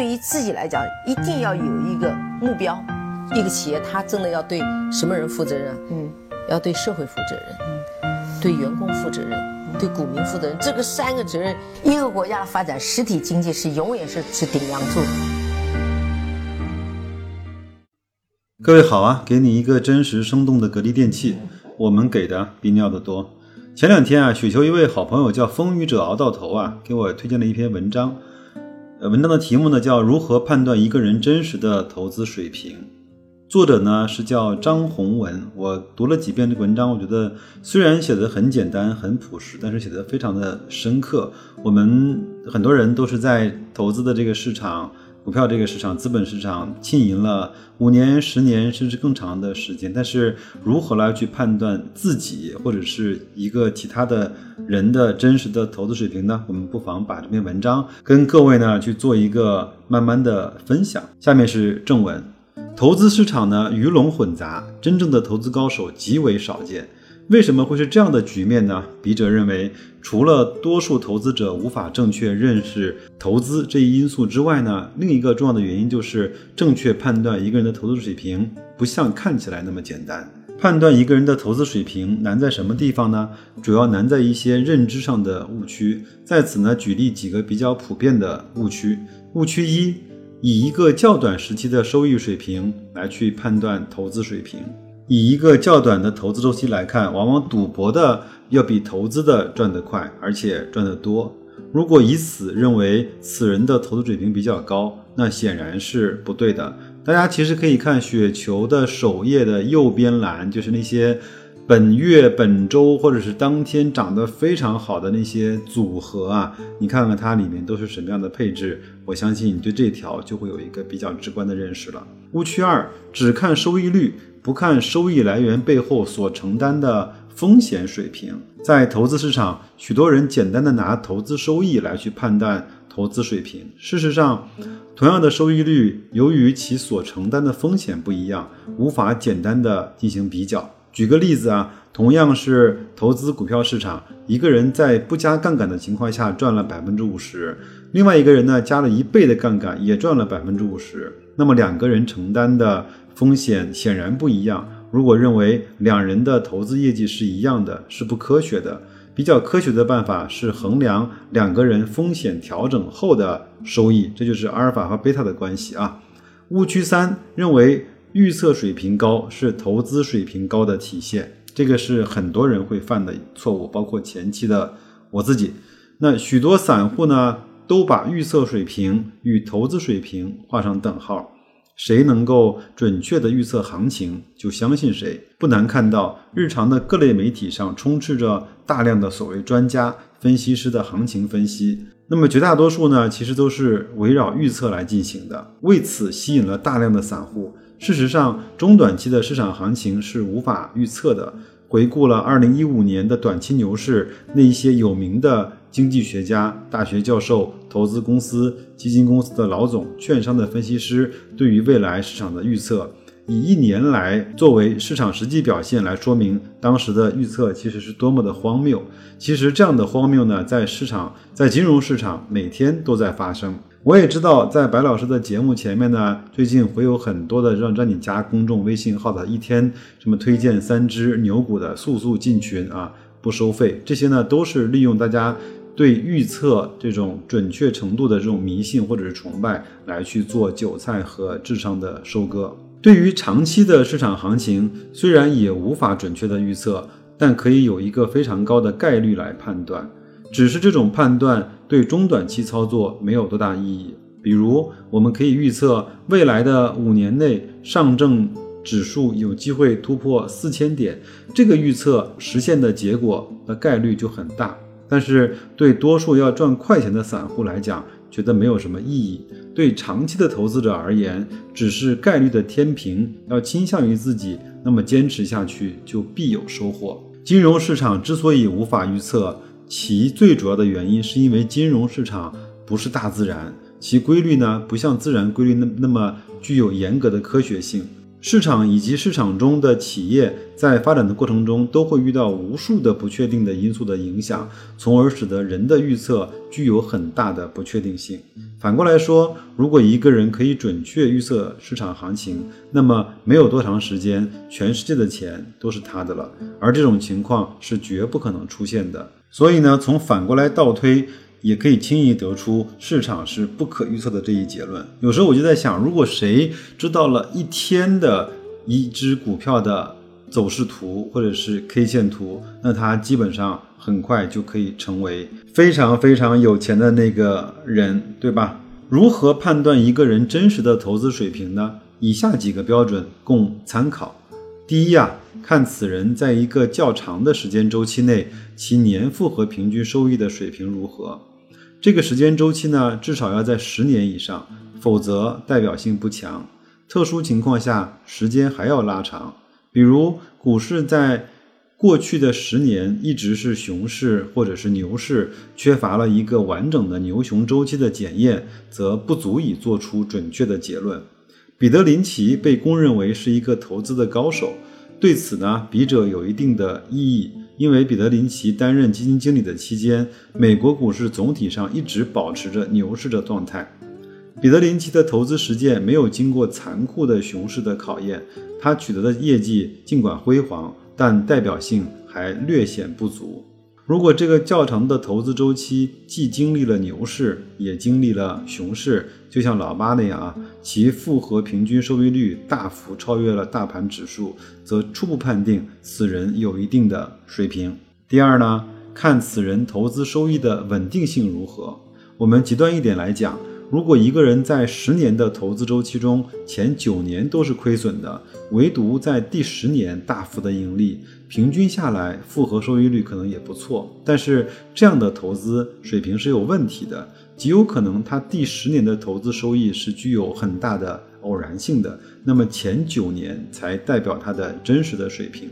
对于自己来讲，一定要有一个目标。一个企业，它真的要对什么人负责任？嗯，要对社会负责任，嗯，对员工负责任，对股民负责任。这个三个责任，一个国家的发展，实体经济是永远是是顶梁柱。各位好啊，给你一个真实生动的格力电器，我们给的比你要的多。前两天啊，雪球一位好朋友叫风雨者熬到头啊，给我推荐了一篇文章。呃，文章的题目呢叫《如何判断一个人真实的投资水平》。作者呢是叫张宏文，我读了几遍这个文章，我觉得虽然写的很简单、很朴实，但是写的非常的深刻。我们很多人都是在投资的这个市场、股票这个市场、资本市场浸淫了五年、十年甚至更长的时间，但是如何来去判断自己或者是一个其他的人的真实的投资水平呢？我们不妨把这篇文章跟各位呢去做一个慢慢的分享。下面是正文。投资市场呢鱼龙混杂，真正的投资高手极为少见。为什么会是这样的局面呢？笔者认为，除了多数投资者无法正确认识投资这一因素之外呢，另一个重要的原因就是正确判断一个人的投资水平不像看起来那么简单。判断一个人的投资水平难在什么地方呢？主要难在一些认知上的误区。在此呢，举例几个比较普遍的误区。误区一。以一个较短时期的收益水平来去判断投资水平，以一个较短的投资周期来看，往往赌博的要比投资的赚得快，而且赚得多。如果以此认为此人的投资水平比较高，那显然是不对的。大家其实可以看雪球的首页的右边栏，就是那些。本月、本周或者是当天涨得非常好的那些组合啊，你看看它里面都是什么样的配置，我相信你对这条就会有一个比较直观的认识了。误区二，只看收益率，不看收益来源背后所承担的风险水平。在投资市场，许多人简单的拿投资收益来去判断投资水平。事实上，同样的收益率，由于其所承担的风险不一样，无法简单的进行比较。举个例子啊，同样是投资股票市场，一个人在不加杠杆的情况下赚了百分之五十，另外一个人呢加了一倍的杠杆也赚了百分之五十，那么两个人承担的风险显然不一样。如果认为两人的投资业绩是一样的，是不科学的。比较科学的办法是衡量两个人风险调整后的收益，这就是阿尔法和贝塔的关系啊。误区三认为。预测水平高是投资水平高的体现，这个是很多人会犯的错误，包括前期的我自己。那许多散户呢，都把预测水平与投资水平画上等号。谁能够准确的预测行情，就相信谁。不难看到，日常的各类媒体上充斥着大量的所谓专家、分析师的行情分析。那么绝大多数呢，其实都是围绕预测来进行的，为此吸引了大量的散户。事实上，中短期的市场行情是无法预测的。回顾了二零一五年的短期牛市，那一些有名的经济学家、大学教授、投资公司、基金公司的老总、券商的分析师对于未来市场的预测，以一年来作为市场实际表现来说明当时的预测其实是多么的荒谬。其实这样的荒谬呢，在市场，在金融市场每天都在发生。我也知道，在白老师的节目前面呢，最近会有很多的让让你加公众微信号的，一天什么推荐三只牛股的，速速进群啊，不收费。这些呢，都是利用大家对预测这种准确程度的这种迷信或者是崇拜，来去做韭菜和智商的收割。对于长期的市场行情，虽然也无法准确的预测，但可以有一个非常高的概率来判断。只是这种判断对中短期操作没有多大意义。比如，我们可以预测未来的五年内上证指数有机会突破四千点，这个预测实现的结果的概率就很大。但是，对多数要赚快钱的散户来讲，觉得没有什么意义。对长期的投资者而言，只是概率的天平要倾向于自己，那么坚持下去就必有收获。金融市场之所以无法预测，其最主要的原因是因为金融市场不是大自然，其规律呢不像自然规律那那么具有严格的科学性。市场以及市场中的企业在发展的过程中，都会遇到无数的不确定的因素的影响，从而使得人的预测具有很大的不确定性。反过来说，如果一个人可以准确预测市场行情，那么没有多长时间，全世界的钱都是他的了。而这种情况是绝不可能出现的。所以呢，从反过来倒推。也可以轻易得出市场是不可预测的这一结论。有时候我就在想，如果谁知道了一天的一只股票的走势图或者是 K 线图，那他基本上很快就可以成为非常非常有钱的那个人，对吧？如何判断一个人真实的投资水平呢？以下几个标准供参考。第一呀，看此人在一个较长的时间周期内，其年复合平均收益的水平如何。这个时间周期呢，至少要在十年以上，否则代表性不强。特殊情况下，时间还要拉长。比如，股市在过去的十年一直是熊市或者是牛市，缺乏了一个完整的牛熊周期的检验，则不足以做出准确的结论。彼得林奇被公认为是一个投资的高手，对此呢，笔者有一定的异议。因为彼得林奇担任基金经理的期间，美国股市总体上一直保持着牛市的状态。彼得林奇的投资实践没有经过残酷的熊市的考验，他取得的业绩尽管辉煌，但代表性还略显不足。如果这个较长的投资周期既经历了牛市，也经历了熊市，就像老八那样啊，其复合平均收益率大幅超越了大盘指数，则初步判定此人有一定的水平。第二呢，看此人投资收益的稳定性如何。我们极端一点来讲。如果一个人在十年的投资周期中，前九年都是亏损的，唯独在第十年大幅的盈利，平均下来复合收益率可能也不错。但是这样的投资水平是有问题的，极有可能他第十年的投资收益是具有很大的偶然性的，那么前九年才代表他的真实的水平。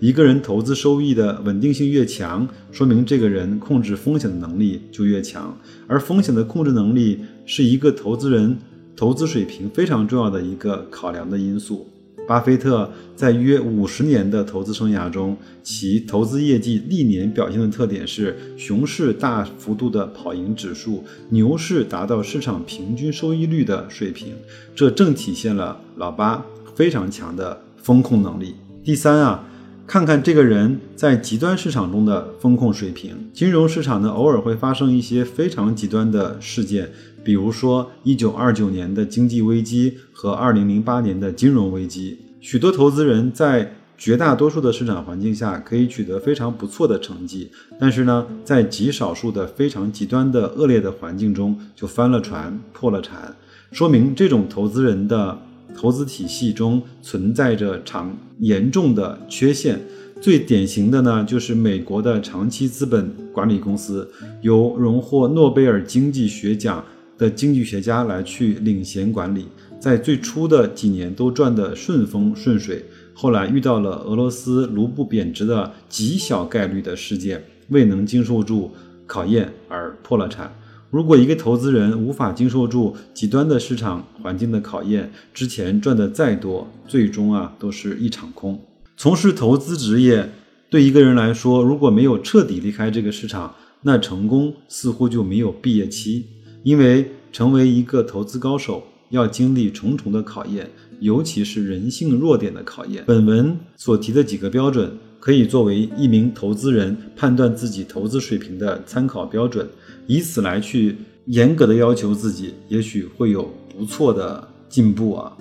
一个人投资收益的稳定性越强，说明这个人控制风险的能力就越强，而风险的控制能力是一个投资人投资水平非常重要的一个考量的因素。巴菲特在约五十年的投资生涯中，其投资业绩历年表现的特点是：熊市大幅度的跑赢指数，牛市达到市场平均收益率的水平。这正体现了老巴非常强的风控能力。第三啊。看看这个人在极端市场中的风控水平。金融市场呢，偶尔会发生一些非常极端的事件，比如说一九二九年的经济危机和二零零八年的金融危机。许多投资人在绝大多数的市场环境下可以取得非常不错的成绩，但是呢，在极少数的非常极端的恶劣的环境中就翻了船、破了产，说明这种投资人的。投资体系中存在着长严重的缺陷，最典型的呢就是美国的长期资本管理公司，由荣获诺贝尔经济学奖的经济学家来去领衔管理，在最初的几年都赚得顺风顺水，后来遇到了俄罗斯卢布贬值的极小概率的事件，未能经受住考验而破了产。如果一个投资人无法经受住极端的市场环境的考验，之前赚的再多，最终啊都是一场空。从事投资职业对一个人来说，如果没有彻底离开这个市场，那成功似乎就没有毕业期。因为成为一个投资高手，要经历重重的考验，尤其是人性弱点的考验。本文所提的几个标准，可以作为一名投资人判断自己投资水平的参考标准。以此来去严格的要求自己，也许会有不错的进步啊。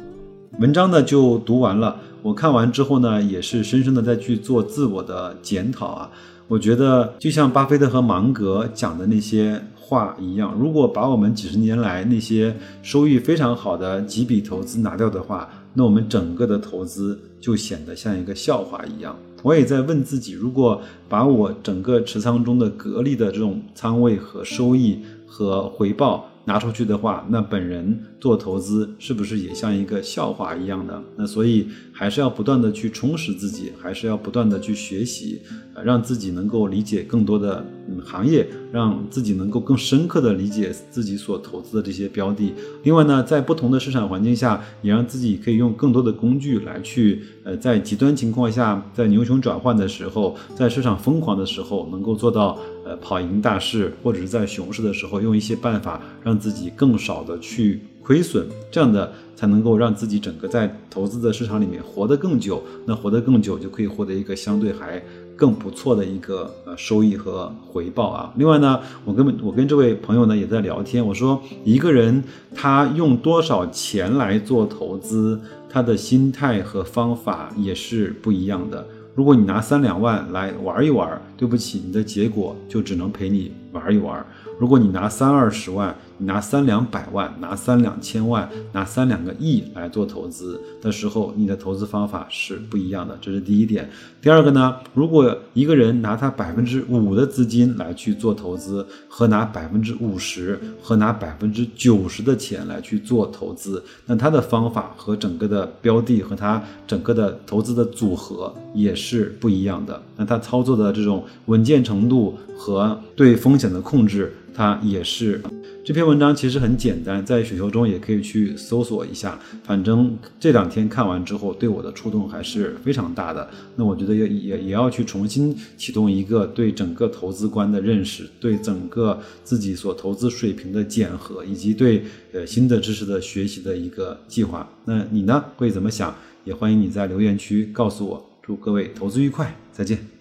文章呢就读完了，我看完之后呢，也是深深的在去做自我的检讨啊。我觉得就像巴菲特和芒格讲的那些话一样，如果把我们几十年来那些收益非常好的几笔投资拿掉的话，那我们整个的投资就显得像一个笑话一样。我也在问自己，如果把我整个持仓中的格力的这种仓位和收益和回报拿出去的话，那本人做投资是不是也像一个笑话一样的？那所以还是要不断的去充实自己，还是要不断的去学习，呃让自己能够理解更多的嗯行业，让自己能够更深刻的理解自己所投资的这些标的。另外呢，在不同的市场环境下，也让自己可以用更多的工具来去呃在极端情况下，在牛熊转换的时候，在市场疯狂的时候，能够做到呃跑赢大势，或者是在熊市的时候用一些办法让自己更少的去亏损，这样的才能够让自己整个在投资的市场里面活得更久。那活得更久，就可以获得一个相对还更不错的一个呃收益和回报啊。另外呢，我跟我跟这位朋友呢也在聊天，我说一个人他用多少钱来做投资，他的心态和方法也是不一样的。如果你拿三两万来玩一玩，对不起，你的结果就只能陪你玩一玩。如果你拿三二十万，拿三两百万，拿三两千万，拿三两个亿来做投资的时候，你的投资方法是不一样的，这是第一点。第二个呢，如果一个人拿他百分之五的资金来去做投资，和拿百分之五十和拿百分之九十的钱来去做投资，那他的方法和整个的标的和他整个的投资的组合也是不一样的。那他操作的这种稳健程度和对风险的控制。它也是这篇文章其实很简单，在雪球中也可以去搜索一下。反正这两天看完之后，对我的触动还是非常大的。那我觉得也也也要去重新启动一个对整个投资观的认识，对整个自己所投资水平的检核，以及对呃新的知识的学习的一个计划。那你呢会怎么想？也欢迎你在留言区告诉我。祝各位投资愉快，再见。